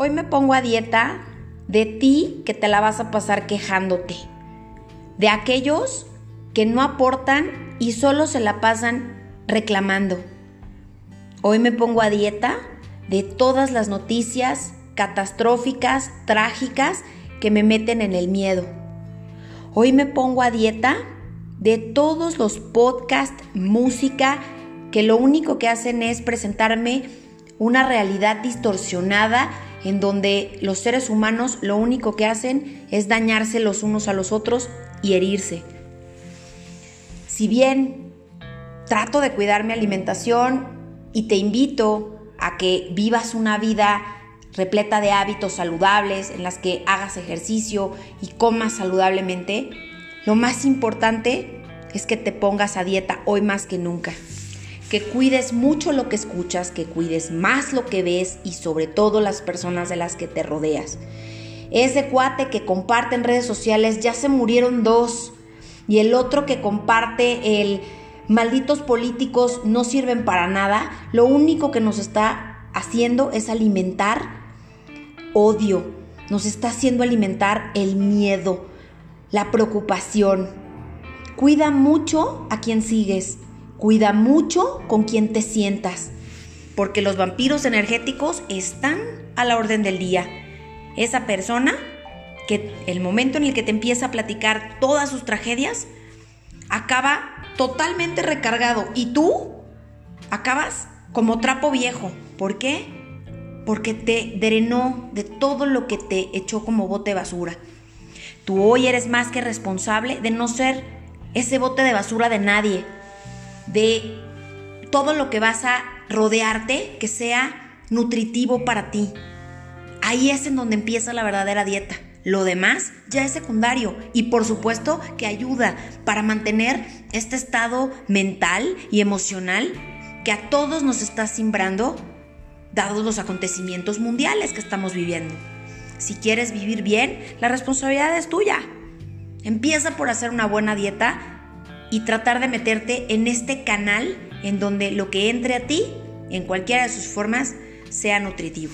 Hoy me pongo a dieta de ti que te la vas a pasar quejándote, de aquellos que no aportan y solo se la pasan reclamando. Hoy me pongo a dieta de todas las noticias catastróficas, trágicas que me meten en el miedo. Hoy me pongo a dieta de todos los podcasts, música, que lo único que hacen es presentarme una realidad distorsionada en donde los seres humanos lo único que hacen es dañarse los unos a los otros y herirse. Si bien trato de cuidar mi alimentación y te invito a que vivas una vida repleta de hábitos saludables, en las que hagas ejercicio y comas saludablemente, lo más importante es que te pongas a dieta hoy más que nunca que cuides mucho lo que escuchas, que cuides más lo que ves y sobre todo las personas de las que te rodeas. Ese cuate que comparte en redes sociales, ya se murieron dos, y el otro que comparte el malditos políticos no sirven para nada, lo único que nos está haciendo es alimentar odio, nos está haciendo alimentar el miedo, la preocupación. Cuida mucho a quien sigues, Cuida mucho con quien te sientas, porque los vampiros energéticos están a la orden del día. Esa persona que el momento en el que te empieza a platicar todas sus tragedias, acaba totalmente recargado y tú acabas como trapo viejo. ¿Por qué? Porque te drenó de todo lo que te echó como bote de basura. Tú hoy eres más que responsable de no ser ese bote de basura de nadie, de todo lo que vas a rodearte que sea nutritivo para ti. Ahí es en donde empieza la verdadera dieta. Lo demás ya es secundario y por supuesto que ayuda para mantener este estado mental y emocional que a todos nos está simbrando dados los acontecimientos mundiales que estamos viviendo. Si quieres vivir bien, la responsabilidad es tuya. Empieza por hacer una buena dieta y tratar de meterte en este canal en donde lo que entre a ti, en cualquiera de sus formas, sea nutritivo.